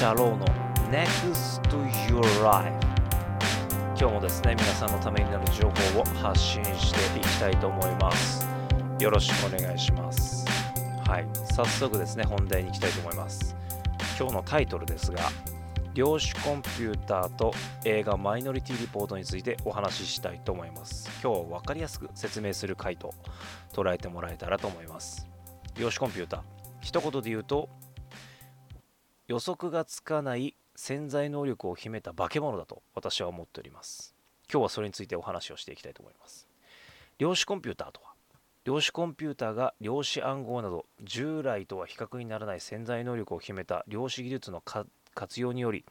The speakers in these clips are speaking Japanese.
シャローの Next to Your Life 今日もですね皆さんのためになる情報を発信していきたいと思います。よろしくお願いします。はい。早速ですね本題に行きたいと思います。今日のタイトルですが量子コンピューターと映画マイノリティリポートについてお話ししたいと思います。今日は分かりやすく説明する回と捉えてもらえたらと思います。量子コンピューター一言で言うと予測がつかない潜在能力を秘めた化け物だと私は思っております。今日はそれについてお話をしていきたいと思います。量子コンピューターとは？量子コンピューターが量子暗号など従来とは比較にならない潜在能力を秘めた量子技術の活用により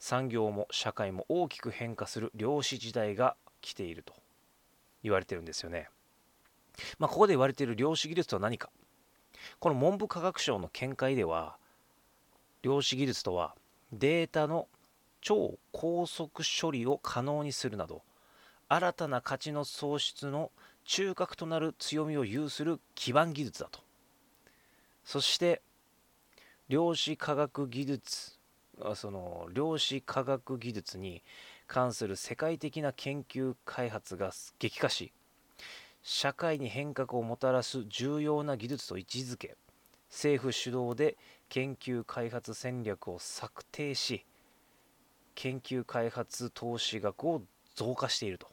産業も社会も大きく変化する量子時代が来ていると言われてるんですよね。まあ、ここで言われている量子技術とは何か。この文部科学省の見解では量子技術とはデータの超高速処理を可能にするなど新たな価値の創出の中核となる強みを有する基盤技術だと。そして量子科学技術その量子科学技術に関する世界的な研究開発が激化し社会に変革をもたらす重要な技術と位置づけ政府主導で研究開発戦略を策定し研究開発投資額を増加していると。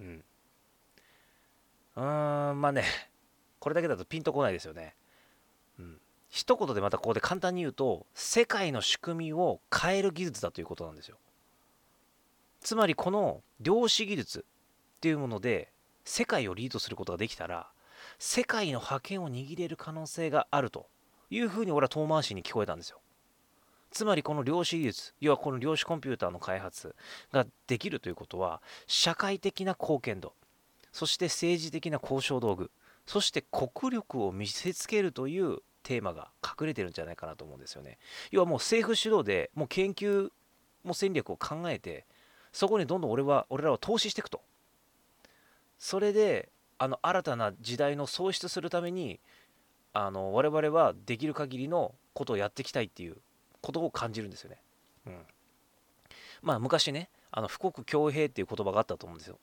うん。うーんまあねこれだけだとピンとこないですよね。うん。一言でまたここで簡単に言うと世界の仕組みを変える技術だということなんですよ。つまりこの量子技術っていうもので世界をリードすることができたら世界の覇権を握れる可能性があるというふうに俺は遠回しに聞こえたんですよ。つまりこの量子技術要はこの量子コンピューターの開発ができるということは社会的な貢献度そして政治的な交渉道具そして国力を見せつけるというテーマが隠れてるんじゃないかなと思うんですよね。要はもう政府主導でもう研究も戦略を考えてそこにどんどん俺は俺らは投資していくと。それであの新たな時代の創出するためにあの我々はできる限りのことをやっていきたいっていうことを感じるんですよね。うん、まあ昔ねあの富国強兵っていう言葉があったと思うんですよ。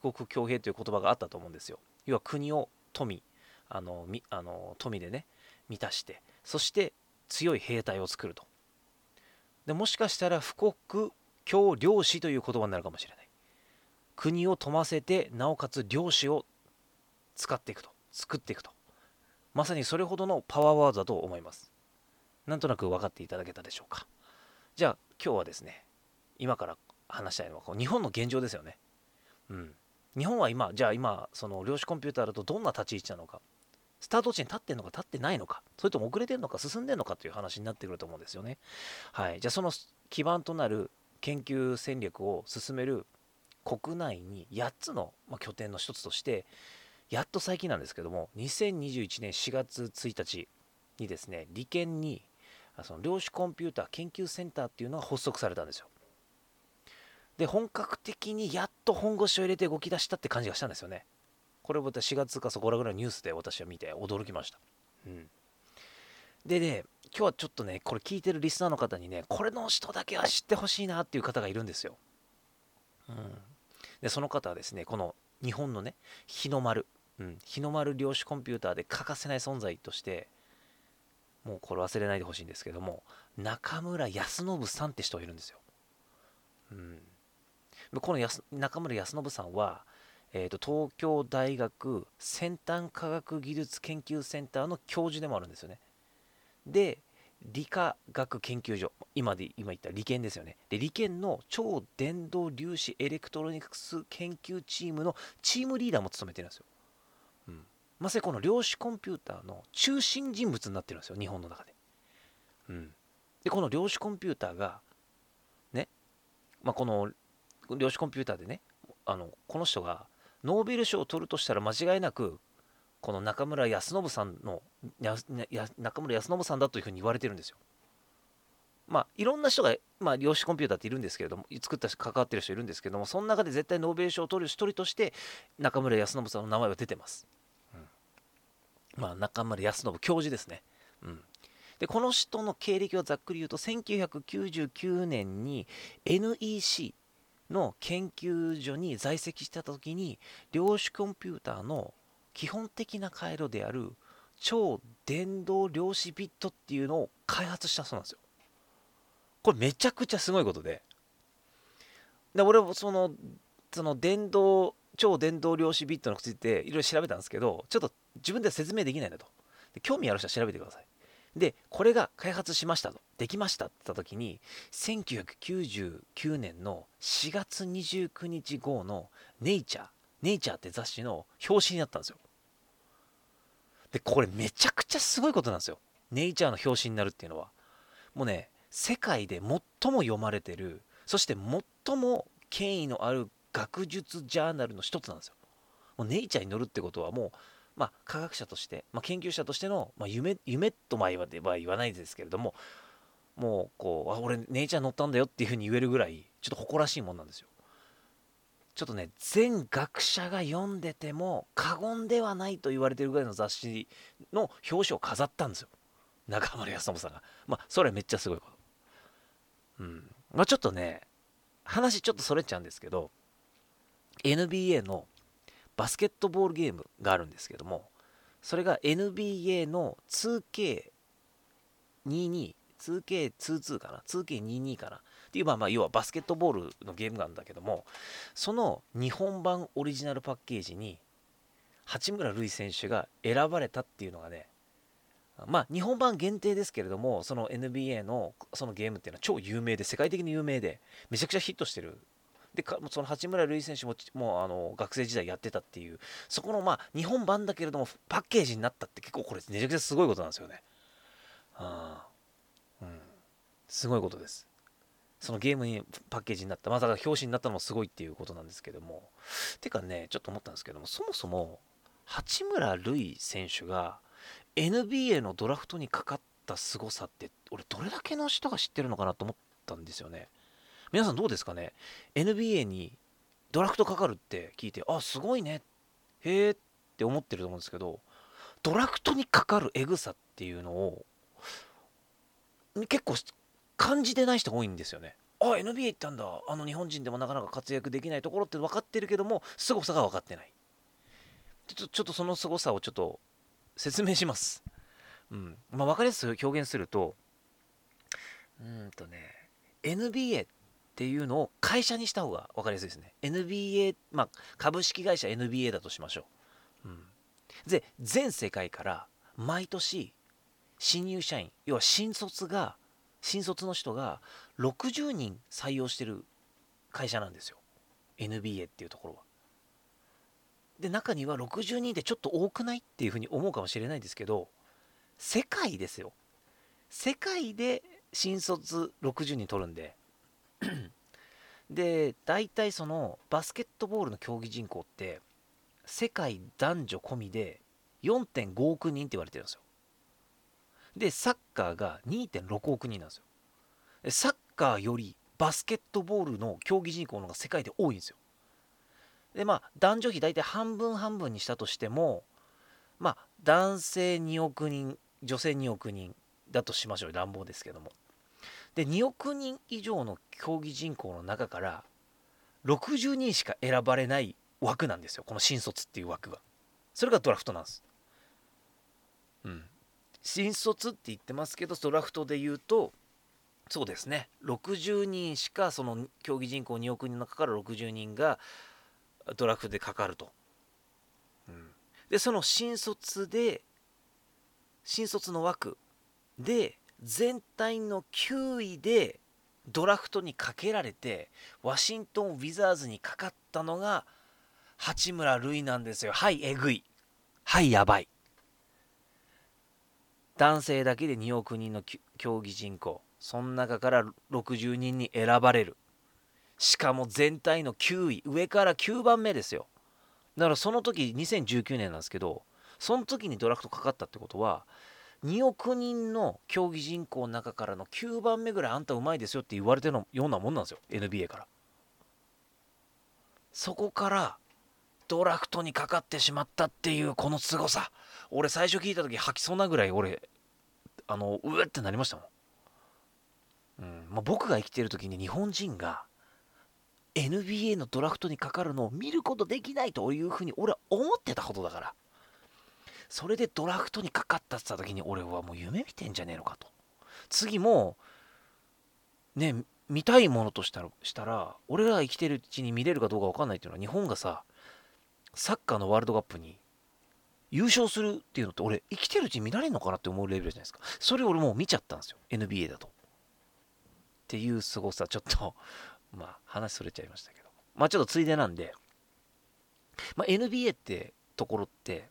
富国強兵という言葉があったと思うんですよ。要は国を富あのみあの富でね満たしてそして強い兵隊を作ると。でもしかしたら富国強領士という言葉になるかもしれない。国を富ませてなおかつ領士を使っていくと作っていくと。まさにそれほどのパワーワードだと思います。なんとなく分かっていただけたでしょうか。じゃあ今日はですね今から話したいのはこう日本の現状ですよね。うん。日本は今じゃあ今その量子コンピューターだとどんな立ち位置なのか。スタート地に立ってんのか立ってないのか。それとも遅れてるのか進んでるのかという話になってくると思うんですよね。はい。じゃあその基盤となる研究戦略を進める国内に8つの拠点の一つとしてやっと最近なんですけども2021年4月1日にですね理研にその量子コンピューター研究センターっていうのが発足されたんですよ。で本格的にやっと本腰を入れて動き出したって感じがしたんですよね。これを4月かそこらぐらいのニュースで私は見て驚きました。うん。でね今日はちょっとねこれ聞いてるリスナーの方にねこれの人だけは知ってほしいなっていう方がいるんですよ。うん。でその方はですねこの日本のね日の丸うん、日の丸量子コンピューターで欠かせない存在としてもうこれ忘れないでほしいんですけども中村泰信さんって人がいるんですよ。うん、この中村泰信さんは、えーと、東京大学先端科学技術研究センターの教授でもあるんですよね。で理化学研究所今で今言った理研ですよねで理研の超伝導量子エレクトロニクス研究チームのチームリーダーも務めてるんですよまさにこの量子コンピューターの中心人物になってるんですよ日本の中で。うん、でこの量子コンピューターがね、まあ、この量子コンピューターでねあのこの人がノーベル賞を取るとしたら間違いなくこの中村康信さんの中村康信さんだというふうに言われてるんですよ。まあ、いろんな人が、まあ、量子コンピューターっているんですけれども、作った関わってる人いるんですけども、その中で絶対ノーベル賞を取る一人として、中村康信さんの名前は出てます。まあ、中村康信教授ですね。うん、でこの人の経歴をざっくり言うと1999年に NEC の研究所に在籍してた時に量子コンピューターの基本的な回路である超電動量子ビットっていうのを開発したそうなんですよ。これめちゃくちゃすごいことで。で俺もそのその電動超電動量子ビットについていろいろ調べたんですけどちょっと自分では説明できないなと。で興味ある人は調べてください。でこれが開発しましたと。できましたって言った時に1999年の4月29日号のネイチャーネイチャーって雑誌の表紙になったんですよ。でこれめちゃくちゃすごいことなんですよ。ネイチャーの表紙になるっていうのは。もうね世界で最も読まれてるそして最も権威のある学術ジャーナルの一つなんですよ。もうネイチャーに載るってことはもうまあ、科学者として、まあ、研究者としての、まあ、夢夢とまあは言わないですけれどももうこうあ俺姉ちゃん乗ったんだよっていうふうに言えるぐらいちょっと誇らしいもんなんですよ。ちょっとね全学者が読んでても過言ではないと言われてるぐらいの雑誌の表紙を飾ったんですよ。中村康信さんが。まあそれめっちゃすごいこと。うん。まあちょっとね話ちょっとそれちゃうんですけど NBA のバスケットボールゲームがあるんですけどもそれが NBA の 2K22 2K22 かな 2K22 かな。っていうまあまあ要はバスケットボールのゲームなんだけどもその日本版オリジナルパッケージに八村塁選手が選ばれたっていうのがねまあ日本版限定ですけれどもその NBA のそのゲームっていうのは超有名で世界的に有名でめちゃくちゃヒットしてるでかその八村塁選手ももうあの学生時代やってたっていうそこのまあ日本版だけれどもパッケージになったって結構これめちゃくちゃすごいことなんですよね。あうん、すごいことです。そのゲームにパッケージになった、まあ、か表紙になったのもすごいっていうことなんですけども。てかね、ちょっと思ったんですけども、そもそも八村塁選手が NBA のドラフトにかかった凄さって、俺どれだけの人が知ってるのかなと思ったんですよね。皆さんどうですかね？NBA にドラフトかかるって聞いてあすごいね。へえって思ってると思うんですけどドラフトにかかるエグさっていうのを結構感じてない人が多いんですよね。あ NBA 行ったんだ。あの日本人でもなかなか活躍できないところって分かってるけども凄さが分かってない。ちょちょっとその凄さをちょっと説明します。うん。まあ分かりやすく表現するとうんとね NBA っっていうのを会社にした方が分かりやすいですね。NBA、まあ、株式会社 NBA だとしましょう。うん、で、全世界から毎年、新入社員、要は新卒が、新卒の人が60人採用してる会社なんですよ。NBA っていうところは。で、中には60人ってちょっと多くないっていうふうに思うかもしれないですけど、世界ですよ。世界で新卒60人取るんで、で大体そのバスケットボールの競技人口って世界男女込みで4.5億人って言われてるんですよ。でサッカーが2.6億人なんですよ。サッカーよりバスケットボールの競技人口の方が世界で多いんですよ。でまあ男女比大体半分半分にしたとしてもまあ男性2億人女性2億人だとしましょう乱暴ですけども。で2億人以上の競技人口の中から60人しか選ばれない枠なんですよこの新卒っていう枠が。それがドラフトなんです。うん。新卒って言ってますけどドラフトで言うとそうですね。60人しかその競技人口2億人の中から60人がドラフトでかかると、うん、でその新卒で新卒の枠で全体の9位でドラフトにかけられてワシントン・ウィザーズにかかったのが八村塁なんですよ。はいえぐい。はいやばい。男性だけで2億人の競技人口。その中から60人に選ばれる。しかも全体の9位上から9番目ですよ。だからその時2019年なんですけどその時にドラフトかかったってことは2億人の競技人口の中からの9番目ぐらいあんたうまいですよって言われてるようなもんなんですよ。NBA から。そこからドラフトにかかってしまったっていうこの凄さ。俺最初聞いた時吐きそうなぐらい俺あのうわってなりましたもん。うんまあ、僕が生きてる時に日本人が NBA のドラフトにかかるのを見ることできないというふうに俺は思ってたことだから。それでドラフトにかかったって言った時に俺はもう夢見てんじゃねえのかと。次もね見たいものとしたらしたら俺らが生きてるうちに見れるかどうか分かんないっていうのは日本がさサッカーのワールドカップに優勝するっていうのって俺生きてるうちに見られるのかなって思うレベルじゃないですか。それ俺もう見ちゃったんですよ。NBA だと。っていう凄さちょっと まあ話それちゃいましたけど。まあちょっとついでなんで、まあ、NBA ってところって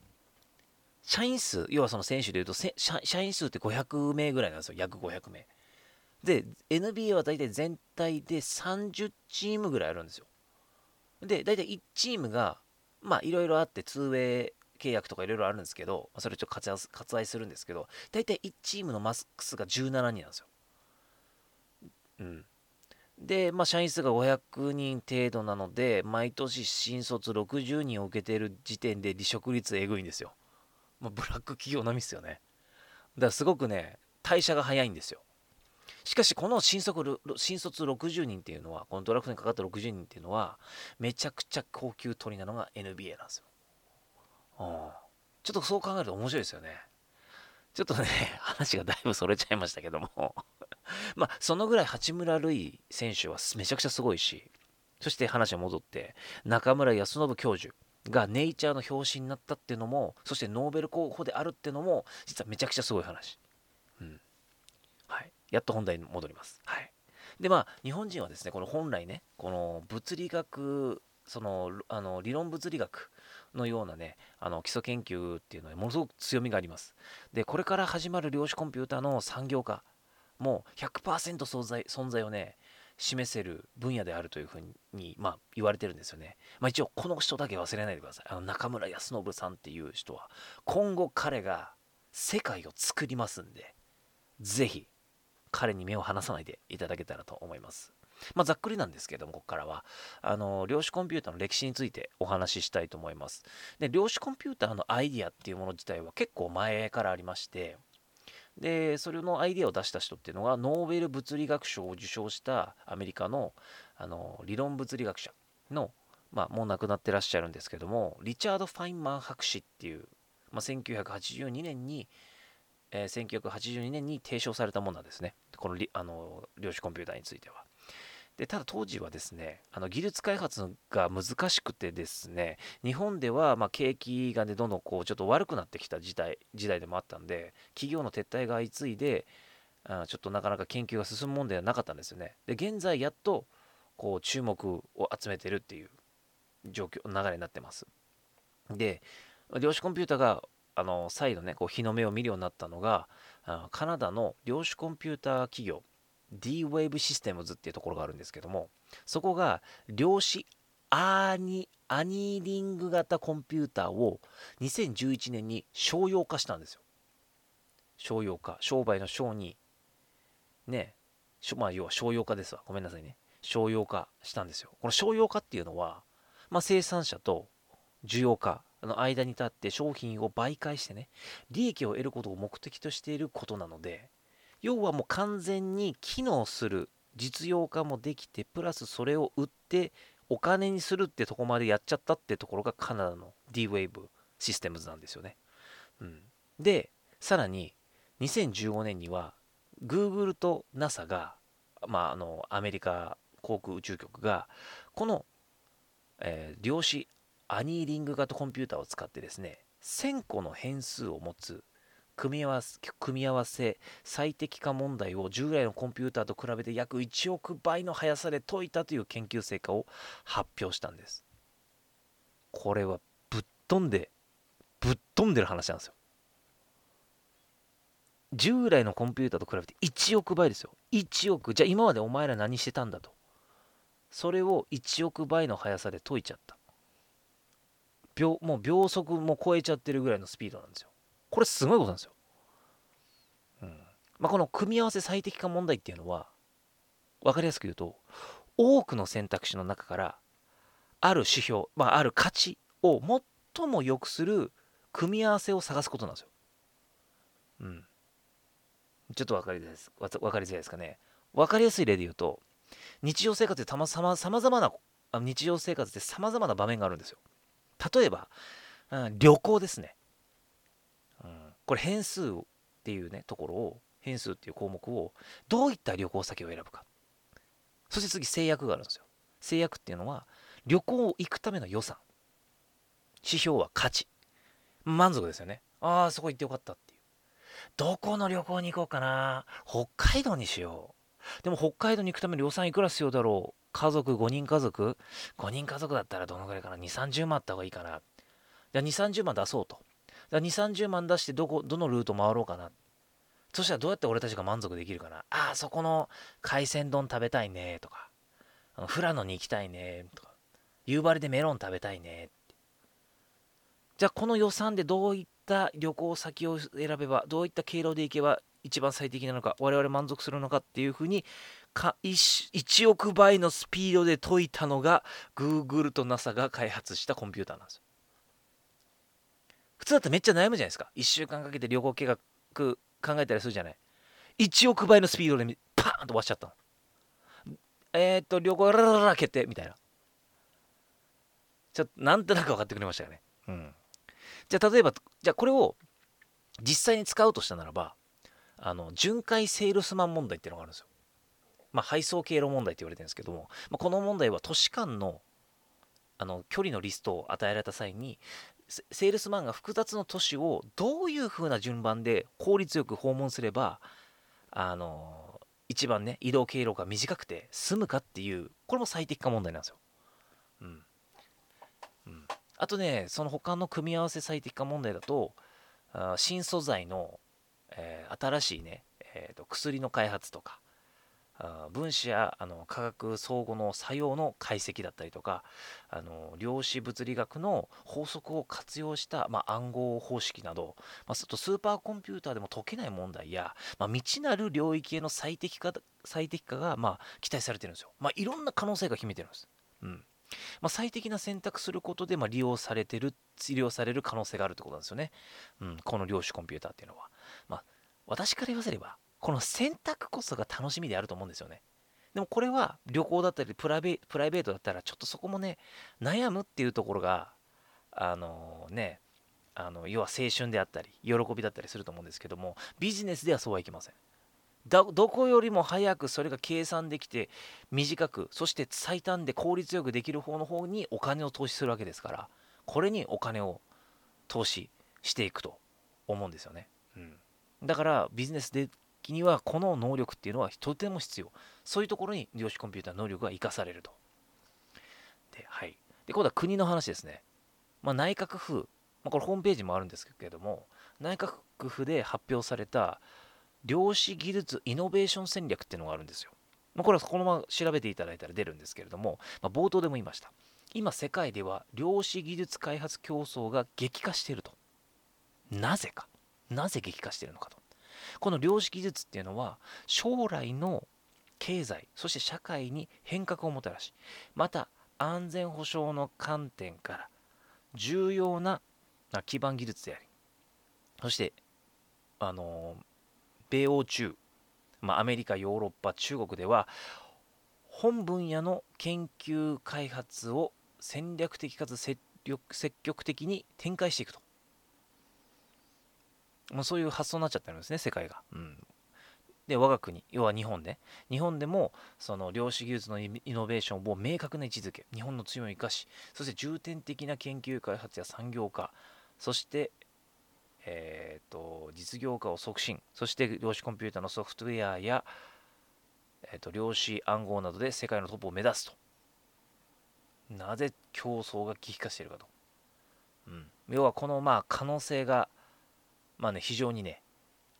社員数要はその選手でいうと社員数って500名ぐらいなんですよ約500名で NBA は大体全体で30チームぐらいあるんですよで大体1チームがまあいろいろあって 2way 契約とかいろいろあるんですけど、それちょっと割愛するんですけど、大体1チームのマスクスが17人なんですよ。うん。で、まあ、社員数が500人程度なので、毎年新卒60人を受けている時点で離職率えぐいんですよ。まあ、ブラック企業並みですよね。だからすごくね、代謝が早いんですよ。しかし、この新卒新卒60人っていうのは、このドラフトにかかった60人っていうのは、めちゃくちゃ高級取りなのが NBA なんですよ。うん、ちょっとそう考えると面白いですよね。ちょっとね、話がだいぶそれちゃいましたけども まあ、そのぐらい八村塁選手はめちゃくちゃすごいし、そして話が戻って、中村康信教授がネイチャーの表紙になったっていうのも、そしてノーベル候補であるっていうのも、実はめちゃくちゃすごい話。うん。はい。やっと本題に戻ります。はい。で、まあ、日本人はですね、この本来ね、この物理学、その、あの理論物理学のようなね、あの基礎研究っていうのはものすごく強みがあります。で、これから始まる量子コンピューターの産業化も100%存在存在をね、示せる分野であるというふうに、まあ、言われてるんですよね。まあ、一応、この人だけ忘れないでください。あの中村康信さんっていう人は、今後彼が世界を作りますんで、ぜひ彼に目を離さないでいただけたらと思います。まあ、ざっくりなんですけども、ここからは、あの、量子コンピューターの歴史についてお話ししたいと思います。で、量子コンピューターのアイディアっていうもの自体は結構前からありまして、で、それのアイデアを出した人っていうのが、ノーベル物理学賞を受賞したアメリカの、あの、理論物理学者の、まあ、もう亡くなってらっしゃるんですけども、リチャード・ファインマン博士っていう、まあ、1982年に、えー、1982年に提唱されたものなんですね。このあの量子コンピューターについては。でただ当時はですねあの技術開発が難しくてですね日本ではま景気がねどんどんこうちょっと悪くなってきた時代時代でもあったんで企業の撤退が相次いであちょっとなかなか研究が進むもんではなかったんですよね。で現在やっとこう注目を集めてるっていう状況流れになってます。で量子コンピューターがあの再度ねこう日の目を見るようになったのがカナダの量子コンピューター企業 D-Wave Systems っていうところがあるんですけども、そこが量子アーニアニーリング型コンピューターを2011年に商用化したんですよ。商用化。商売の商に、ね、まあ要は商用化ですわ。ごめんなさいね。商用化したんですよ。この商用化っていうのは、まあ、生産者と需要家の間に立って商品を媒介してね、利益を得ることを目的としていることなので、要はもう完全に機能する実用化もできてプラスそれを売ってお金にするってとこまでやっちゃったってところがカナダの D-Wave システムズなんですよね、うん、でさらに2015年には Google と NASA が、まあ、あのアメリカ航空宇宙局がこの、えー、量子アニーリング型コンピューターを使ってですね1000個の変数を持つ組み合わせ組み合わせ最適化問題を従来のコンピューターと比べて約1億倍の速さで解いたという研究成果を発表したんです。これはぶっ飛んでぶっ飛んでる話なんですよ。従来のコンピューターと比べて1億倍ですよ。1億。じゃあ今までお前ら何してたんだと。それを1億倍の速さで解いちゃった。秒もう秒速も超えちゃってるぐらいのスピードなんですよ。これすごいことなんですよ。うんまあ、この組み合わせ最適化問題っていうのは、分かりやすく言うと、多くの選択肢の中から、ある指標、まあ、ある価値を最も良くする組み合わせを探すことなんですよ。うん。ちょっと分かりづらいです分かりづらいですかね分かりやすい例で言うと日常生活でたまさまざまな日常生活でさまざまな場面があるんですよ例えば、うん、旅行ですね、これ変数っていうねところを変数っていう項目をどういった旅行先を選ぶか。そして次制約があるんですよ。制約っていうのは旅行行くための予算。指標は価値。満足ですよね。ああそこ行ってよかったっていう。どこの旅行に行こうかな。北海道にしよう。でも北海道に行くための予算いくら必要だろう。家族5人家族。5人家族だったらどのぐらいかな。2 3 0万あった方がいいかな。じゃあ2 3 0万出そうと。だ2 3 0万出してどこどのルート回ろうかな。そしたらどうやって俺たちが満足できるかな。ああそこの海鮮丼食べたいねとか。富良野に行きたいねとか。夕張でメロン食べたいねじゃあこの予算でどういった旅行先を選べばどういった経路で行けば一番最適なのか我々満足するのかっていうふうにか 1, 1億倍のスピードで解いたのが Google と NASA が開発したコンピューターなんですよ。普通だったらめっちゃ悩むじゃないですか。1週間かけて旅行計画考えたりするじゃない。1億倍のスピードでパーンと終わっちゃったの。えー、っと、旅行ララララ決定みたいな。ちょっとなんとなく分かってくれましたよね。うん。じゃあ例えば、じゃあこれを実際に使うとしたならば、あの、巡回セールスマン問題っていうのがあるんですよ。まあ、配送経路問題って言われてるんですけども、まあ、この問題は都市間のあの距離のリストを与えられた際にセールスマンが複雑の都市をどういう風な順番で効率よく訪問すればあの一番ね移動経路が短くて済むかっていうこれも最適化問題なんですよ。うん。うん、あとねその他の組み合わせ最適化問題だとあ新素材の、えー、新しいね、えーと薬の開発とか分子やあの化学相互の作用の解析だったりとかあの量子物理学の法則を活用した、まあ、暗号方式など、まあ、スーパーコンピューターでも解けない問題や、まあ、未知なる領域への最適化最適化が、まあ、期待されてるんですよ。まあ、いろんな可能性が秘めてるんです。うんまあ、最適な選択することで、まあ、利用されてる治療される可能性があるってことなんですよね。うん、この量子コンピューターっていうのは。まあ、私から言わせればこの選択こそが楽しみであると思うんですよね。でもこれは旅行だったりプライベートだったらちょっとそこもね悩むっていうところがあのねあの要は青春であったり喜びだったりすると思うんですけどもビジネスではそうはいきません。どこよりも早くそれが計算できて短くそして最短で効率よくできる方の方にお金を投資するわけですからこれにお金を投資していくと思うんですよね。うん、だからビジネスで時にはこの能力っていうのはとても必要。そういうところに量子コンピューター能力が生かされると。で,、はい、で今度は国の話ですね、まあ、内閣府、まあ、これホームページもあるんですけれども内閣府で発表された量子技術イノベーション戦略っていうのがあるんですよ、まあ、これはこのまま調べていただいたら出るんですけれども、まあ、冒頭でも言いました。今世界では量子技術開発競争が激化していると。なぜか。なぜ激化しているのかと。この量子技術っていうのは将来の経済そして社会に変革をもたらしまた安全保障の観点から重要な基盤技術でありそしてあの米欧中、まあ、アメリカヨーロッパ中国では本分野の研究開発を戦略的かつ積極的に展開していくと。もうそういう発想になっちゃってるんですね、世界が。うん、で、我が国、要は日本で、日本でもその量子技術のイノベーションを明確な位置づけ、日本の強みを生かし、そして重点的な研究開発や産業化、そして、えーと、実業化を促進、そして量子コンピューターのソフトウェアや、えーと、量子暗号などで世界のトップを目指すと。なぜ競争が激化しているかと。うん、要はこのまあ可能性がまあね、非常にね、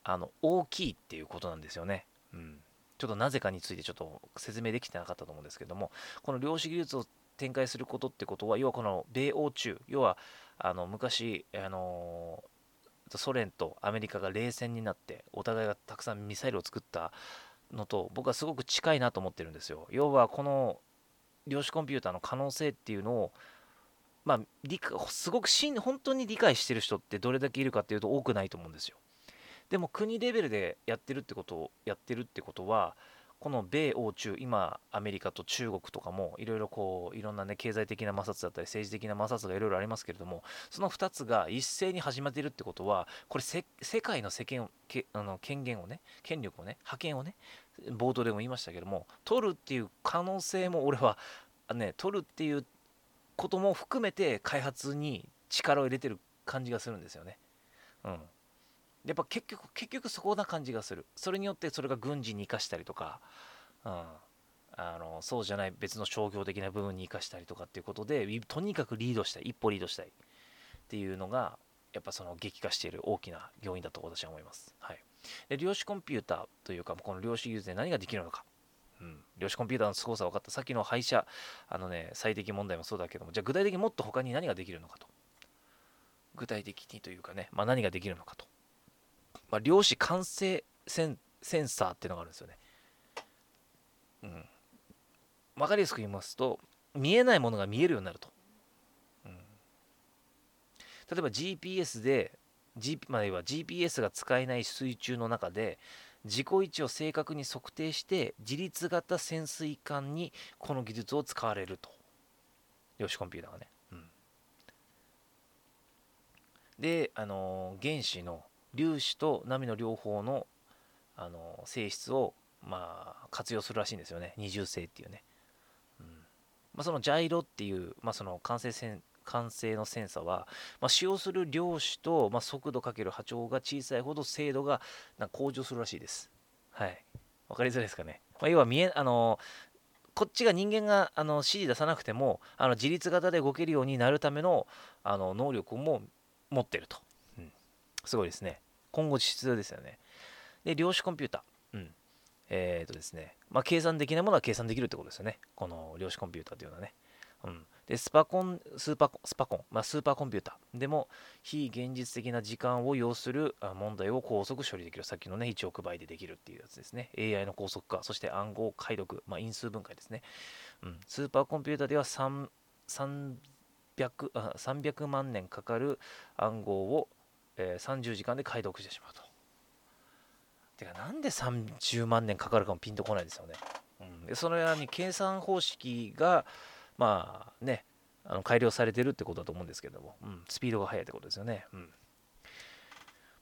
あの大きいっていうことなんですよね。うん、ちょっとなぜかについてちょっと説明できてなかったと思うんですけども、この量子技術を展開することってことは、要はこの米欧中、要はあの昔、あのソ連とアメリカが冷戦になって、お互いがたくさんミサイルを作ったのと、僕はすごく近いなと思ってるんですよ。要はこの量子コンピューターの可能性っていうのをまあ、理すごくしん本当に理解してる人ってどれだけいるかっていうと多くないと思うんですよ。でも国レベルでやってるってことをやってるってことはこの米欧中今アメリカと中国とかもいろいろこういろんなね経済的な摩擦だったり政治的な摩擦がいろいろありますけれどもその2つが一斉に始まってるってことはこれ世界の世間けあの権限をね権力をね覇権をね冒頭でも言いましたけども取るっていう可能性も俺はね取るっていうことも含めて開発に力を入れてる感じがするんですよね。うん。やっぱ結局結局そこな感じがする。それによってそれが軍事に生かしたりとか、うん、あのそうじゃない別の商業的な部分に生かしたりとかっていうことでとにかくリードしたい。一歩リードしたいっていうのがやっぱその激化している大きな要因だと私は思います、はい、で量子コンピューターというかこの量子技術で何ができるのか。うん、量子コンピューターの凄さ分かったさっきの廃車あのね最適問題もそうだけどもじゃあ具体的にもっと他に何ができるのかと具体的にというかね、まあ、何ができるのかとまあ、量子完成センセンサーっていうのがあるんですよね。うん。わかりやすく言いますと、見えないものが見えるようになると。うん、例えば GPS で、G まあ、は GPS が使えない水中の中で、自己位置を正確に測定して自律型潜水艦にこの技術を使われると。量子コンピューターがね、うん、であの、原子の粒子と波の両方のあの性質を、まあ、活用するらしいんですよね。二重性っていうね、うん。まあ、そのジャイロっていう、まあ、その完成線完成のセンサは、まあ、使用する量子と、まあ、速度かける波長が小さいほど精度が向上するらしいです。はい。わかりづらいですかね。まあ、要は見え、あの、こっちが人間があの指示出さなくてもあの自律型で動けるようになるためのあの能力も持ってると。うんすごいですね。今後必要ですよね。で、量子コンピューター。うん。えっ、ー、とですね。まあ、計算できないものは計算できるってことですよね。この量子コンピューターというのはね。うん。で、スパコン、スーパー、スパコン、まあ、スーパーコンピューターでも、非現実的な時間を要する問題を高速処理できる。さっきのね、1億倍でできるっていうやつですね。AI の高速化、そして暗号解読、まあ、因数分解ですね。うん。スーパーコンピューターでは3、300, あ300万年かかる暗号をえー、30時間で解読してしまうと。てか、なんで30万年かかるかもピンとこないですよね。うん、でそのように計算方式が、まあね、あの改良されてるってことだと思うんですけども、うん、スピードが速いってことですよね。うん、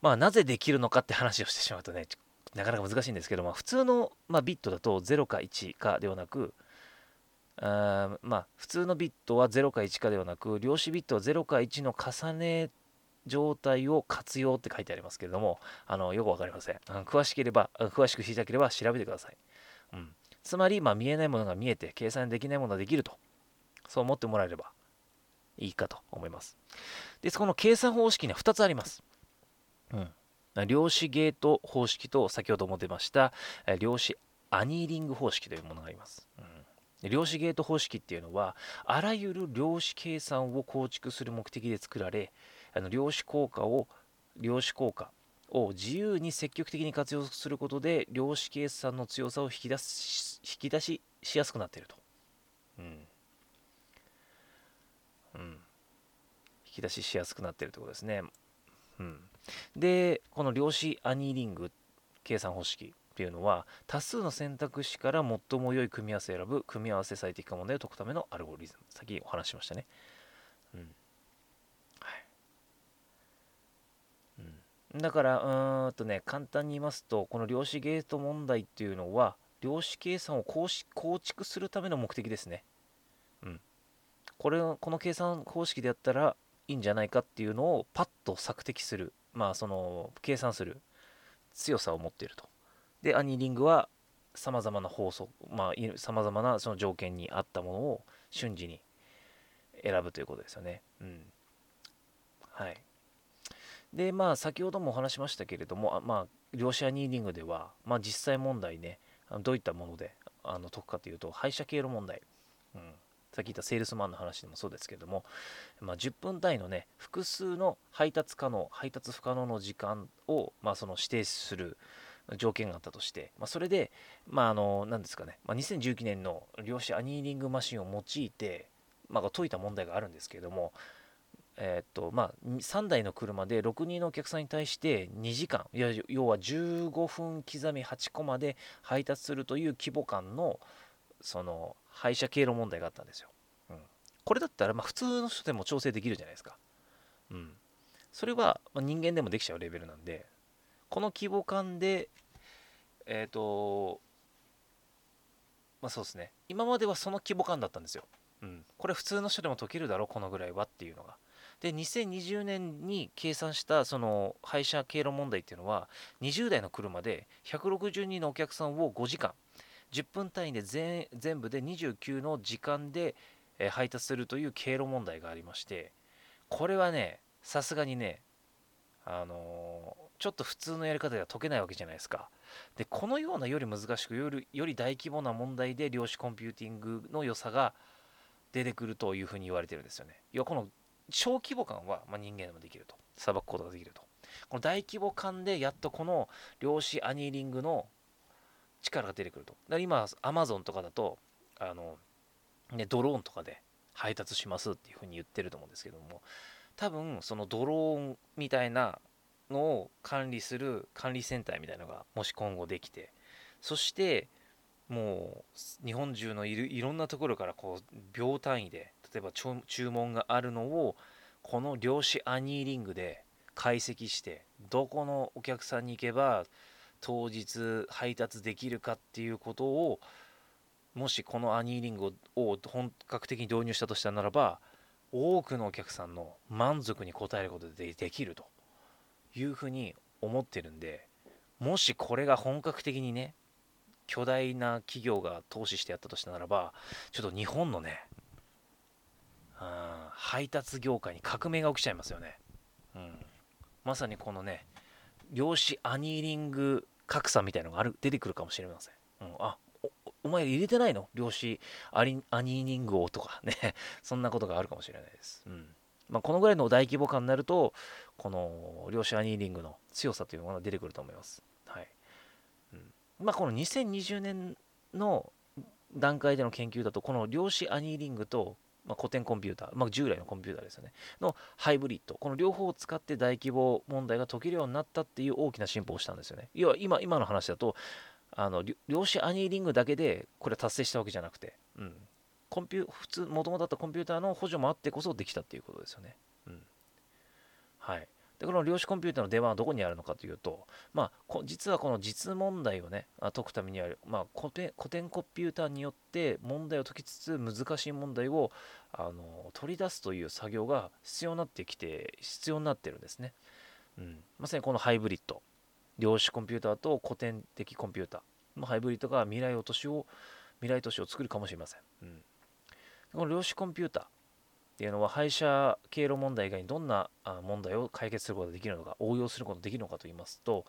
まあ、なぜできるのかって話をしてしまうとね、なかなか難しいんですけども、普通の、まあ、ビットだと0か1かではなく、あまあ、普通のビットは0か1かではなく、量子ビットは0か1の重ね状態を活用って書いてありますけれども、あのよくわかりません。詳しければ、詳しく知りたければ調べてください。うん、つまり、まあ、見えないものが見えて、計算できないものができると、そう思ってもらえればいいかと思います。で、この計算方式には2つあります。うん量子ゲート方式と先ほども出ました量子アニーリング方式というものがあります。うん、量子ゲート方式っていうのはあらゆる量子計算を構築する目的で作られあの量子効果を量子効果を自由に積極的に活用することで量子計算の強さを引き出し引き出ししやすくなっていると。うん。うん。引き出ししやすくなってるということですね。うん。で、この量子アニーリング計算方式っていうのは多数の選択肢から最も良い組み合わせを選ぶ組み合わせ最適化問題を解くためのアルゴリズム。先お話ししましたね。うん。だから、うーんとね、簡単に言いますと、この量子ゲート問題っていうのは、量子計算を構築するための目的ですね。これ、この計算方式でやったらいいんじゃないかっていうのをパッと索敵する、まあ、その、計算する強さを持っていると。で、アニーリングは、さまざまな法則、まあ、さまざまなその条件に合ったものを瞬時に選ぶということですよね。うん。はい。で、まあ、先ほどもお話しましたけれども、まあ、量子アニーリングでは、まあ、実際問題ね、どういったものであの解くかというと、配車経路問題。うんさっき言ったセールスマンの話でもそうですけども、まあ、10分単位のね、複数の配達可能、配達不可能の時間を、まあ、その指定する条件があったとして、まあ、それで、まあ、あの、何ですかね、まあ、2019年の量子アニーリングマシンを用いて、まあ、解いた問題があるんですけれども、えー、っとまあ、3台の車で6人のお客さんに対して2時間いや要は15分刻み8コマで配達するという規模感のその配車経路問題があったんですよ。うん、これだったらま普通の人でも調整できるじゃないですか。うん、それは人間でもできちゃうレベルなんでこの規模感でえっ、ー、とまあそうですね今まではその規模感だったんですよ。うん、これ普通の人でも解けるだろこのぐらいはっていうのが。で2020年に計算したその配車経路問題っていうのは20台の車で160人のお客さんを5時間10分単位で全全部で29の時間で配達するという経路問題がありましてこれはねさすがにねあのー、ちょっと普通のやり方では解けないわけじゃないですか。でこのようなより難しくよりより大規模な問題で量子コンピューティングの良さが出てくるというふうに言われてるんですよね。要はこの小規模感は、まあ、人間でもできると。さばくことができると。この大規模感でやっとこの量子アニーリングの力が出てくると。だから今、アマゾンとかだと、あの、ね、ドローンとかで配達しますっていうふうに言ってると思うんですけども、多分、そのドローンみたいなのを管理する管理センターみたいなのが、もし今後できて、そして、もう日本中のいるいろんなところからこう秒単位で例えば注文があるのをこの量子アニーリングで解析してどこのお客さんに行けば当日配達できるかっていうことをもしこのアニーリングを本格的に導入したとしたならば多くのお客さんの満足に応えることでできるというふうに思ってるんでもしこれが本格的にね巨大な企業が投資してやったとしたならばちょっと日本のね配達業界に革命が起きちゃいますよね、うん、まさにこのね量子アニーリング格差みたいのがある出てくるかもしれません。うん、あお前入れてないの？量子アニーリングをとかね そんなことがあるかもしれないです。うんまあ、このぐらいの大規模感になると、この量子アニーリングの強さというものが出てくると思います。はいうんまあ、この2020年の段階での研究だと、この量子アニーリングとまあ、古典コンピューター、まあ、従来のコンピューターですよね、のハイブリッド、この両方を使って大規模問題が解けるようになったっていう大きな進歩をしたんですよね。要は今今の話だと、あの量子アニーリングだけでこれ達成したわけじゃなくて、うん、コンピュ普通、もともとあったコンピューターの補助もあってこそできたっていうことですよね。うん、はい。で、この量子コンピューターの出番はどこにあるのかというと、まあ、実はこの実問題をね、解くためには、まあ、古典古典コンピューターによって問題を解きつつ、難しい問題をあの取り出すという作業が必要になってきて、必要になってるんですね。うん、まさにこのハイブリッド、量子コンピューターと古典的コンピューター。のハイブリッドが未来落としを、未来都市を作るかもしれません。うん、この量子コンピューター、っていうのは配車経路問題以外にどんな問題を解決することができるのか応用することができるのかと言いますと,、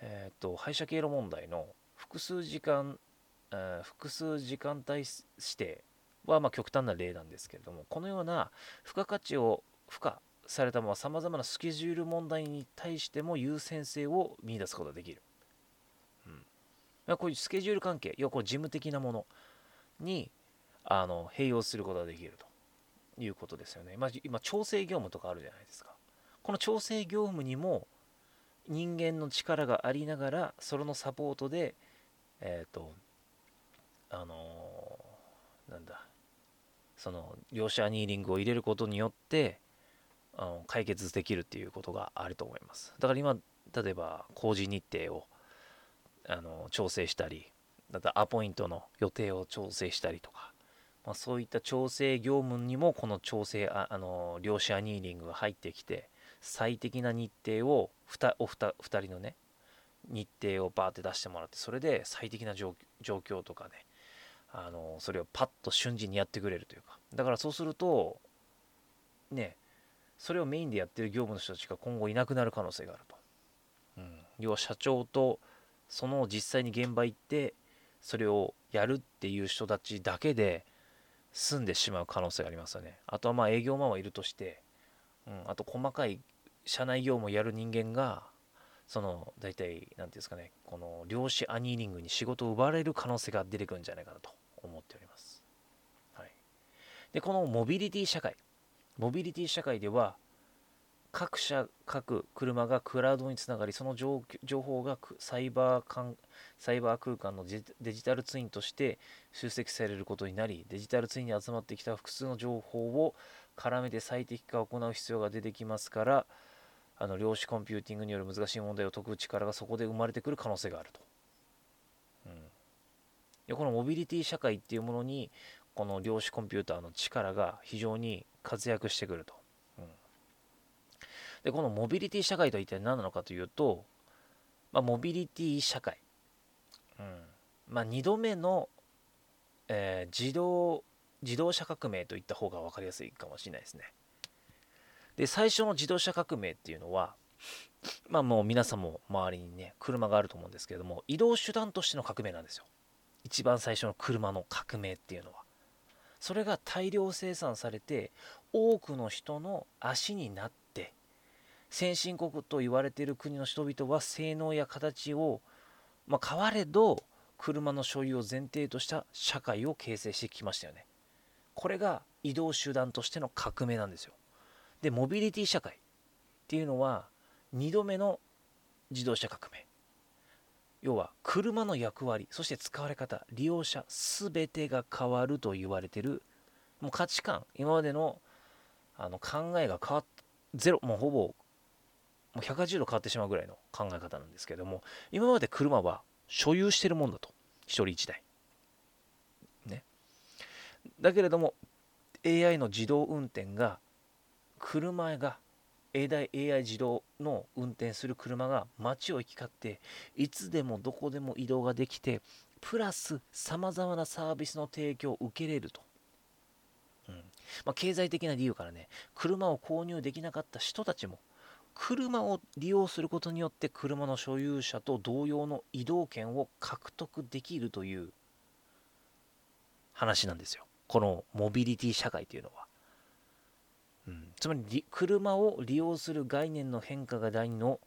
えーと、配車経路問題の複数時間、えー、複数時間帯指定はま極端な例なんですけれどもこのような付加価値を付加されたままさまざまなスケジュール問題に対しても優先性を見出すことができる、うん、まこういうスケジュール関係要はこう事務的なものにあの併用することができると。いうことですよね。まあ、今、調整業務とかあるじゃないですか。この調整業務にも人間の力がありながら、それのサポートで、えっ、ー、と、あのー、なんだ、その、量子アニーリングを入れることによって、あの解決できるっていうことがあると思います。だから今、例えば工事日程をあの調整したり、だアポイントの予定を調整したりとか、まあ、そういった調整業務にもこの調整ああの量子アニーリングが入ってきて最適な日程を 2, お 2, 2人のね日程をバーって出してもらってそれで最適な状況とかねあのそれをパッと瞬時にやってくれるというか。だからそうするとねそれをメインでやってる業務の人たちが今後いなくなる可能性があると、うん、要は社長とその実際に現場行ってそれをやるっていう人たちだけで済んでしまう可能性がありますよね。あとはまあ営業マンはいるとして、うん、あと細かい社内業務をやる人間が、その大体、何て言うんですかね、この量子アニーリングに仕事を奪われる可能性が出てくるんじゃないかなと思っております。はい、で、このモビリティ社会、モビリティ社会では各社各車がクラウドにつながりその情報がサイバーサイバー空間のデジタルツインとして集積されることになりデジタルツインに集まってきた複数の情報を絡めて最適化を行う必要が出てきますからあの量子コンピューティングによる難しい問題を解く力がそこで生まれてくる可能性があると。うん、でこのモビリティ社会っていうものにこの量子コンピューターの力が非常に活躍してくると。でこのモビリティ社会とは一体何なのかというと、まあ、モビリティ社会、うんまあ、2度目の、えー、自動自動車革命といった方が分かりやすいかもしれないですね。で最初の自動車革命っていうのはまあもう皆さんも周りにね車があると思うんですけれども移動手段としての革命なんですよ。一番最初の車の革命っていうのは。それが大量生産されて多くの人の足になっ先進国と言われている国の人々は性能や形を、まあ、変われど車の所有を前提とした社会を形成してきましたよね。これが移動手段としての革命なんですよ。で、モビリティ社会っていうのは2度目の自動車革命。要は車の役割、そして使われ方、利用者全てが変わると言われてるもう価値観、今までのあの考えが変わっゼロ、もうほぼもう180度変わってしまうぐらいの考え方なんですけれども今まで車は所有してるもんだと。1人1台。ね。だけれども AI の自動運転が車が AI, AI 自動の運転する車が街を行き交っていつでもどこでも移動ができてプラスさまざまなサービスの提供を受けれると、うん。まあ、経済的な理由からね車を購入できなかった人たちも車を利用することによって車の所有者と同様の移動権を獲得できるという話なんですよ。このモビリティ社会というのは。うん、つまり車を利用する概念の変化が第二の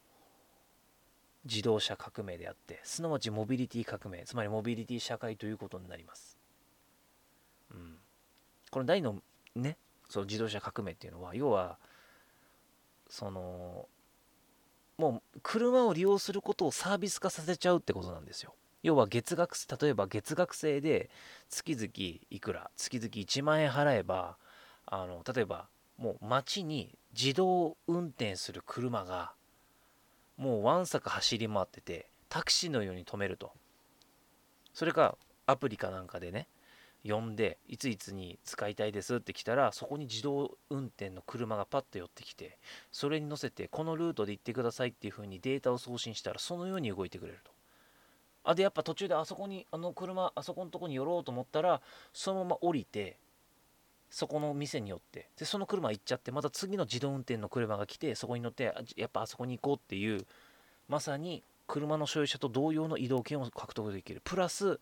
自動車革命であってすなわちモビリティ革命つまりモビリティ社会ということになります。うん、この第二のねその自動車革命っていうのは要はそのもう車を利用することをサービス化させちゃうってことなんですよ。要は月額例えば月額制で月々いくら月々1万円払えばあの例えばもう街に自動運転する車がもうわんさか走り回っててタクシーのように止めるとそれかアプリかなんかでね呼んでいついつに使いたいですって来たらそこに自動運転の車がパッと寄ってきてそれに乗せてこのルートで行ってくださいっていう風にデータを送信したらそのように動いてくれると。あでやっぱ途中であそこにあの車あそこのとこに寄ろうと思ったらそのまま降りてそこの店に寄ってでその車行っちゃってまた次の自動運転の車が来てそこに乗ってやっぱあそこに行こうっていうまさに車の所有者と同様の移動権を獲得できる。プラス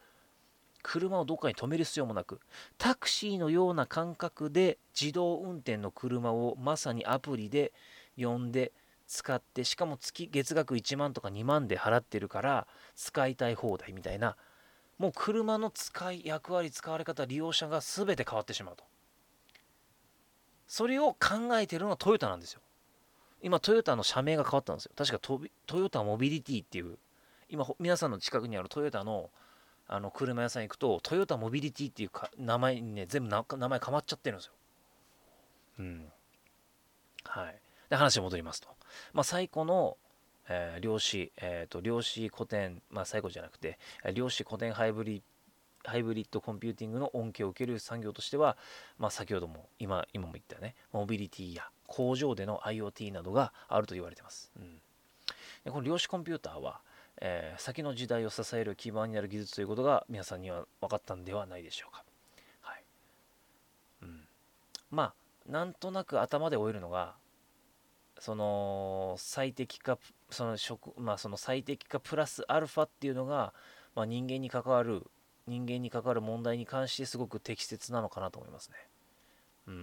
車をどっかに止める必要もなくタクシーのような感覚で自動運転の車をまさにアプリで呼んで使ってしかも月月額1万とか2万で払ってるから使いたい放題みたいなもう車の使い役割使われ方利用者が全て変わってしまうと。それを考えてるのはトヨタなんですよ。今トヨタの社名が変わったんですよ。確かトヨタモビリティっていう今皆さんの近くにあるトヨタのあの車屋さん行くとトヨタモビリティっていうか名前にね全部名前変わっちゃってるんですよ。うん。はい。で話戻りますと。まあ、最古の、えー、量子、えーと、量子古典、まあ、最古じゃなくて量子古典ハイブリハイブリッドコンピューティングの恩恵を受ける産業としては、まあ、先ほども今今も言ったねモビリティや工場での IoT などがあると言われてます。うん、でこの量子コンピューターはえー、先の時代を支える基盤になる技術ということが皆さんには分かったんではないでしょうか。はいうん、まあなんとなく頭で終えるのがその最適化その職、まあ、その最適化プラスアルファっていうのが、まあ、人間に関わる人間に関わる問題に関してすごく適切なのかなと思いますね。うん。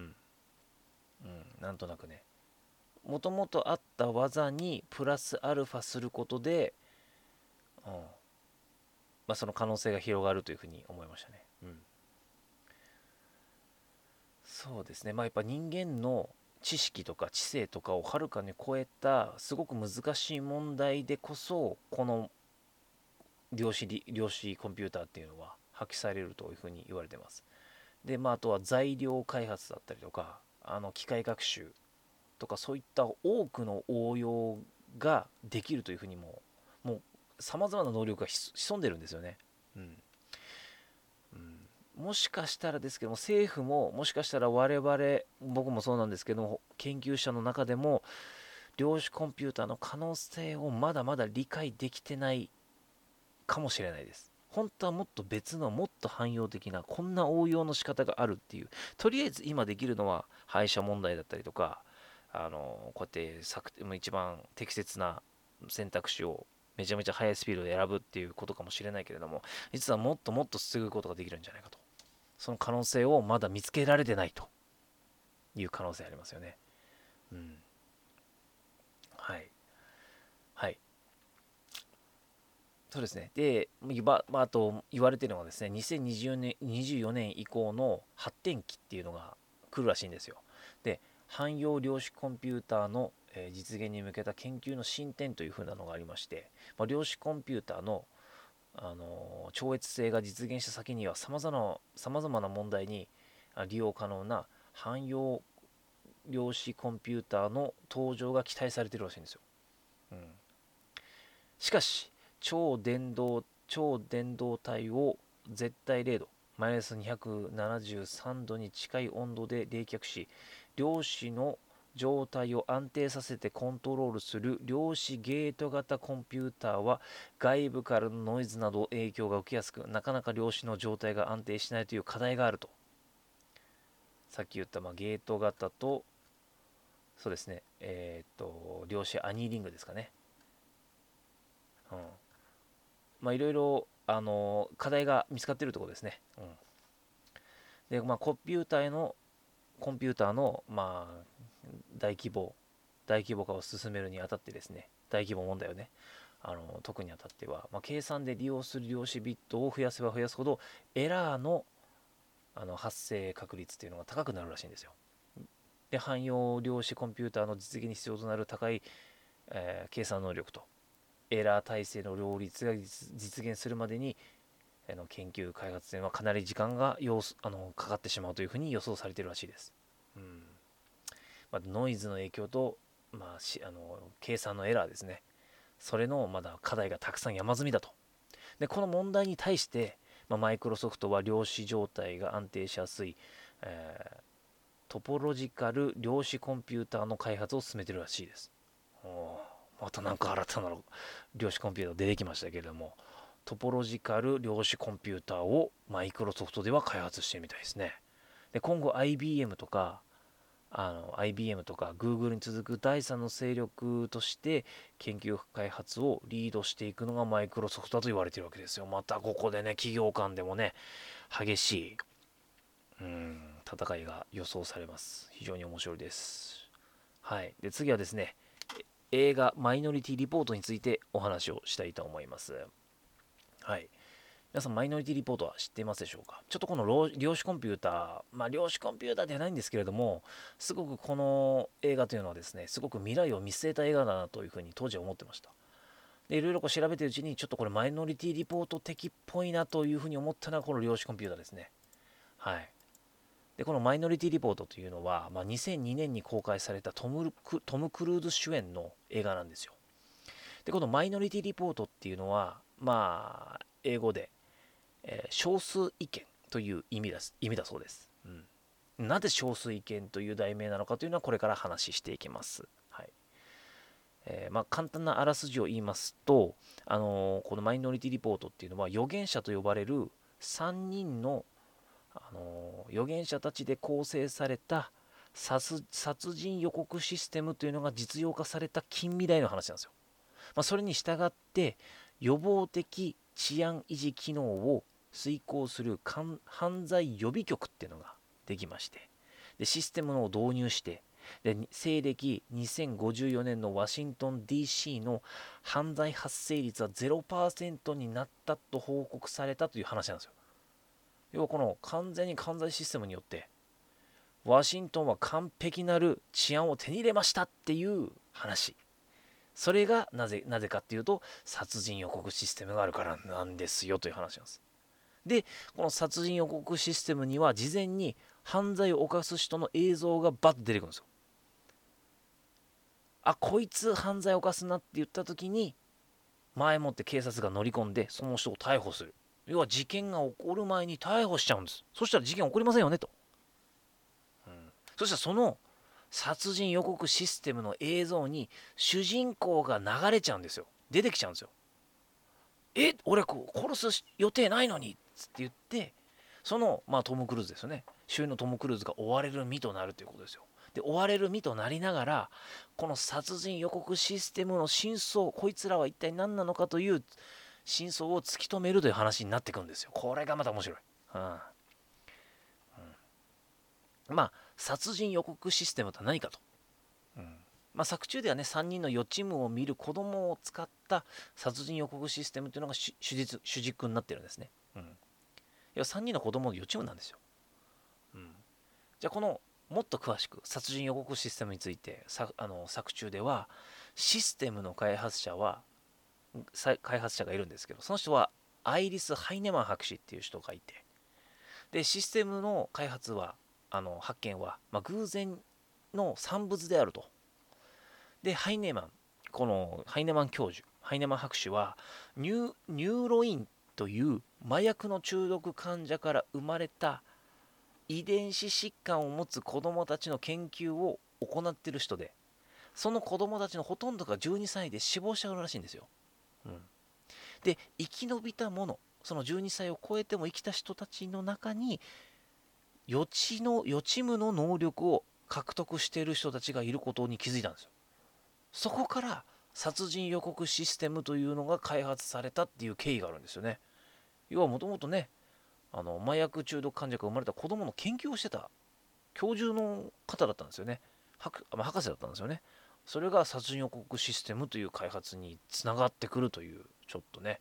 うん、なんとなくね。もともとあった技にプラスアルファすることで、うんまあ、その可能性が広がるというふうに思いましたね。うん、そうですねまあやっぱ人間の知識とか知性とかをはるかに超えたすごく難しい問題でこそこの量子量子コンピューターっていうのは発揮されるというふうに言われてます。でまああとは材料開発だったりとかあの機械学習とかそういった多くの応用ができるというふうにもさまざまな能力が潜んでるんですよね。うん。もしかしたらですけども政府ももしかしたら我々僕もそうなんですけども研究者の中でも量子コンピューターの可能性をまだまだ理解できてないかもしれないです。本当はもっと別のもっと汎用的なこんな応用の仕方があるっていう。とりあえず今できるのは廃車問題だったりとかあのこうやって一番適切な選択肢をめちゃめちゃ速いスピードで選ぶっていうことかもしれないけれども実はもっともっと進むことができるんじゃないかとその可能性をまだ見つけられてないという可能性ありますよね。うん。はい。はい。そうですね。で、まあ、あと言われてるのはですね、2020年、24年以降の発展期っていうのが来るらしいんですよ。で、汎用量子コンピューターのえ実現に向けた研究の進展というふうなのがありまして、まあ、量子コンピューターのあの超越性が実現した先にはさまざまな問題に利用可能な汎用量子コンピューターの登場が期待されてるらしいんですよ。うん、しかし超電導超電導体を絶対0度マイナス273度に近い温度で冷却し量子の状態を安定させてコントロールする量子ゲート型コンピューターは外部からのノイズなど影響が受けやすくなかなか量子の状態が安定しないという課題があると。さっき言ったまあゲート型とそうですねえっ、と量子アニーリングですかね。うん。まあいろいろあの課題が見つかっているところですね、うん、でまあコンピューターへのコンピューターのまあ大規模大規模化を進めるにあたってですね大規模問題をねあの特にあたっては、まあ、計算で利用する量子ビットを増やせば増やすほどエラーのあの発生確率っていうのが高くなるらしいんですよ。で汎用量子コンピューターの実現に必要となる高い、えー、計算能力とエラー体制の両立が実現するまでにあの研究開発というのはかなり時間があのかかってしまうというふうに予想されているらしいです。うんまあ、ノイズの影響と、まあ、しあの計算のエラーですね。それのまだ課題がたくさん山積みだと。でこの問題に対して、まあ、マイクロソフトは量子状態が安定しやすい、えー、トポロジカル量子コンピューターの開発を進めてるらしいです。また何か新たな量子コンピューター出てきましたけれどもトポロジカル量子コンピューターをマイクロソフトでは開発してみたいですね。で今後 IBM とかあの IBM とか Google に続く第三の勢力として研究開発をリードしていくのがマイクロソフトだと言われてるわけですよ。またここでね、企業間でもね、激しい、うん、戦いが予想されます。非常に面白いです。はい。で、次はですね、映画マイノリティリポートについてお話をしたいと思います。はい。皆さんマイノリティリポートは知っていますでしょうか？ちょっとこの量子コンピューター、まあ量子コンピューターではないんですけれども、すごくこの映画というのはですね、すごく未来を見据えた映画だなというふうに当時は思ってました。で、いろいろこう調べてるうちに、ちょっとこれマイノリティリポート的っぽいなというふうに思ったのはこの量子コンピューターですね。はい。で、このマイノリティリポートというのは、まあ、2002年に公開されたトムトム・クルーズ主演の映画なんですよ。で、このマイノリティリポートっていうのは、まあ、英語でえー、少数意見という意味だ意味だそうです、うん。なぜ少数意見という題名なのかというのはこれから話していきます。はいえー、まあ、簡単なあらすじを言いますと、あのー、このマイノリティリポートっていうのは預言者と呼ばれる3人の、あの預言者たちで構成された殺人予告システムというのが実用化された近未来の話なんですよ。まあ、それに従って予防的治安維持機能を遂行する犯罪予備局っていうのができましてでシステムを導入してで西暦2054年のワシントン DC の犯罪発生率は0%になったと報告されたという話なんですよ。要はこの完全に犯罪システムによってワシントンは完璧なる治安を手に入れましたっていう話それがなぜなぜかっていうと殺人予告システムがあるからなんですよという話なんです。でこの殺人予告システムには事前に犯罪を犯す人の映像がバッと出てくるんですよ。あこいつ犯罪を犯すなって言った時に前もって警察が乗り込んでその人を逮捕する。要は事件が起こる前に逮捕しちゃうんです。そしたら事件起こりませんよねと。うん。そしたらその殺人予告システムの映像に主人公が流れちゃうんですよ。出てきちゃうんですよ。え？俺殺す予定ないのにっって言ってそのまあトム・クルーズですよね。主演のトム・クルーズが追われる身となるということですよ。で追われる身となりながらこの殺人予告システムの真相こいつらは一体何なのかという真相を突き止めるという話になっていくんですよ。これがまた面白い、うん。うん、まあ殺人予告システムとは何かと、うん。まあ、作中ではね3人の予知夢を見る子供を使った殺人予告システムというのが主実主軸になってるんですね、うん、いや3人の子供の予知夢なんですよ、うん、じゃあこのもっと詳しく殺人予告システムについてあの作中ではシステムの開発者は開発者がいるんですけどその人はアイリス・ハイネマン博士っていう人がいて。でシステムの開発はあの発見は、まあ、偶然の産物であると。で、ハイネマン、このハイネマン教授、ハイネマン博士はニュニューロインという麻薬の中毒患者から生まれた遺伝子疾患を持つ子どもたちの研究を行ってる人で、その子どもたちのほとんどが12歳で死亡しちゃうらしいんですよ。うん、で、生き延びたもの、その12歳を超えても生きた人たちの中に予知の予知夢の能力を獲得している人たちがいることに気づいたんですよ。そこから殺人予告システムというのが開発されたっていう経緯があるんですよね。要はもともとねあの麻薬中毒患者が生まれた子供の研究をしてた教授の方だったんですよね。博博士だったんですよね。それが殺人予告システムという開発につながってくるというちょっとね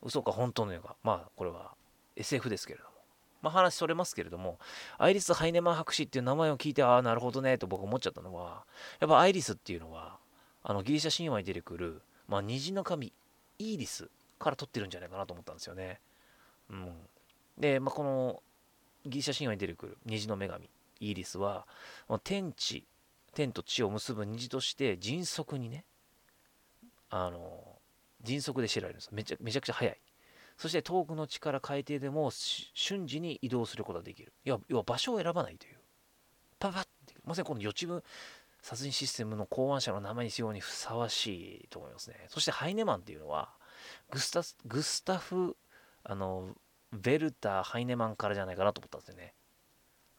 嘘か本当のようか。まあこれは SF ですけれども。まあ、話それますけれども、アイリス・ハイネマン博士っていう名前を聞いて、ああ、なるほどね、と僕思っちゃったのは、やっぱアイリスっていうのは、あのギリシャ神話に出てくる、まあ、虹の神、イーリスから取ってるんじゃないかなと思ったんですよね。うん。で、まあ、このギリシャ神話に出てくる虹の女神、イーリスは、まあ、天地、天と地を結ぶ虹として迅速にね、あの、迅速で知られるんですめちゃめちゃくちゃ速い。そして遠くの地から海底でも瞬時に移動することができる。要は場所を選ばないという。パパッてまさにこの予知夢殺人システムの考案者の名前にしようにふさわしいと思いますね。そしてハイネマンっていうのはグスタグスタフあのベルター・ハイネマンからじゃないかなと思ったんですよね。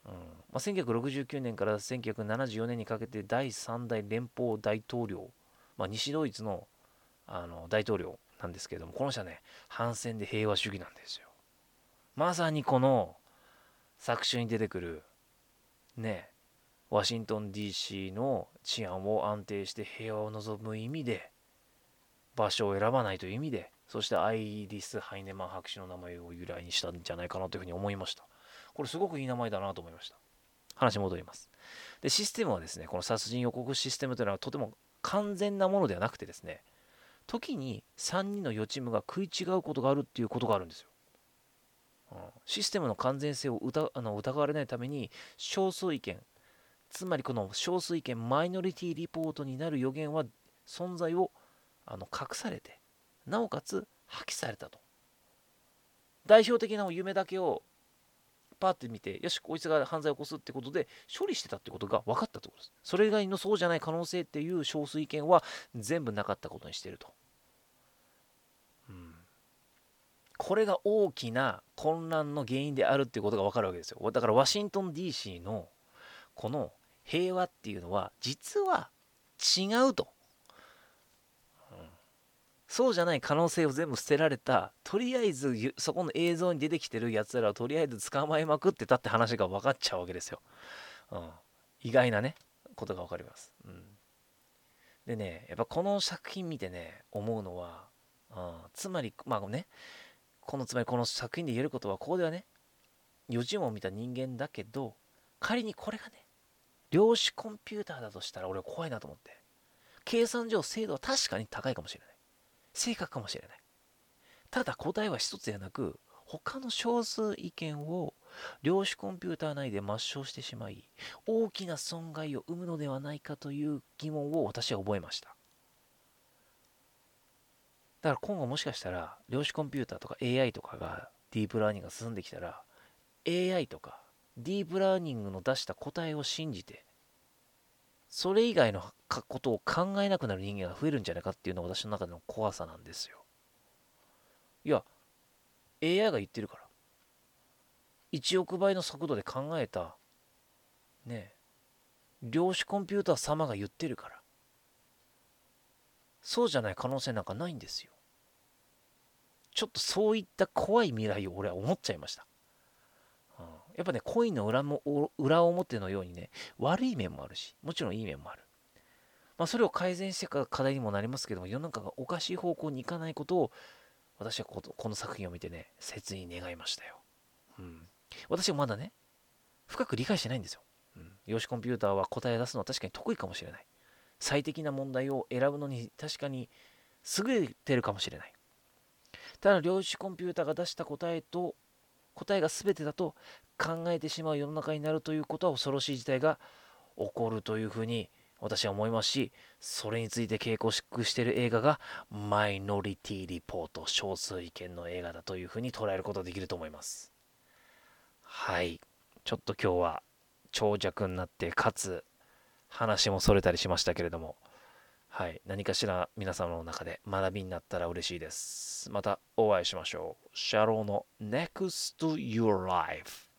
うんまあ、1969年から1974年にかけて第3代連邦大統領、まあ、西ドイツのあの大統領なんですけれども、この人はね、反戦で平和主義なんですよ。まさにこの作中に出てくる、ね、ワシントン DC の治安を安定して平和を望む意味で、場所を選ばないという意味で、そしてアイリス・ハイネマン博士の名前を由来にしたんじゃないかなというふうに思いました。これすごくいい名前だなと思いました。話戻ります。で、システムはですね、この殺人予告システムというのはとても完全なものではなくてですね、時に3人の予知夢が食い違うことがあるっていうことがあるんですよ。うん、システムの完全性を疑あの疑われないために少数意見つまりこの少数意見マイノリティリポートになる予言は存在をあの隠されてなおかつ破棄されたと。代表的な夢だけをパーって見てよしこいつが犯罪を起こすってことで処理してたってことが分かったってことです。それ以外のそうじゃない可能性っていう少数意見は全部なかったことにしてると。これが大きな混乱の原因であるっていうことが分かるわけですよ。だからワシントン DC のこの平和っていうのは実は違うと、うん、そうじゃない可能性を全部捨てられた。とりあえずそこの映像に出てきてるやつらをとりあえず捕まえまくってたって話が分かっちゃうわけですよ、うん、意外なねことが分かります、うん、でねやっぱこの作品見てね思うのは、うん、つまりまあねこのつまりこの作品で言えることはここではね。予知夢を見た人間だけど仮にこれがね量子コンピューターだとしたら俺は怖いなと思って。計算上精度は確かに高いかもしれない。正確かもしれない。ただ答えは一つではなく他の少数意見を量子コンピューター内で抹消してしまい大きな損害を生むのではないかという疑問を私は覚えました。だから今後もしかしたら量子コンピューターとか AI とかがディープラーニングが進んできたら AI とかディープラーニングの出した答えを信じてそれ以外のことを考えなくなる人間が増えるんじゃないかっていうのが私の中での怖さなんですよ。いや AI が言ってるから。1億倍の速度で考えたね量子コンピューター様が言ってるから。そうじゃない可能性なんかないんですよ。ちょっとそういった怖い未来を俺は思っちゃいました、うん、やっぱねコインの裏も裏表のようにね悪い面もあるしもちろんいい面もある。まあそれを改善してから課題にもなりますけども世の中がおかしい方向に行かないことを私はこの作品を見てね切に願いましたよ、うん、私はまだね深く理解してないんですよ、うん、量子コンピューターは答え出すのは確かに得意かもしれない。最適な問題を選ぶのに確かに優れてるかもしれない。ただ量子コンピューターが出した答えと答えが全てだと考えてしまう世の中になるということは恐ろしい事態が起こるというふうに私は思いますしそれについて警告している映画がマイノリティリポート少数意見の映画だというふうに捉えることができると思います。はい。ちょっと今日は長尺になってかつ話もそれたりしましたけれども。はい、何かしら皆様の中で学びになったら嬉しいです。またお会いしましょう。シャローの Next to Your Life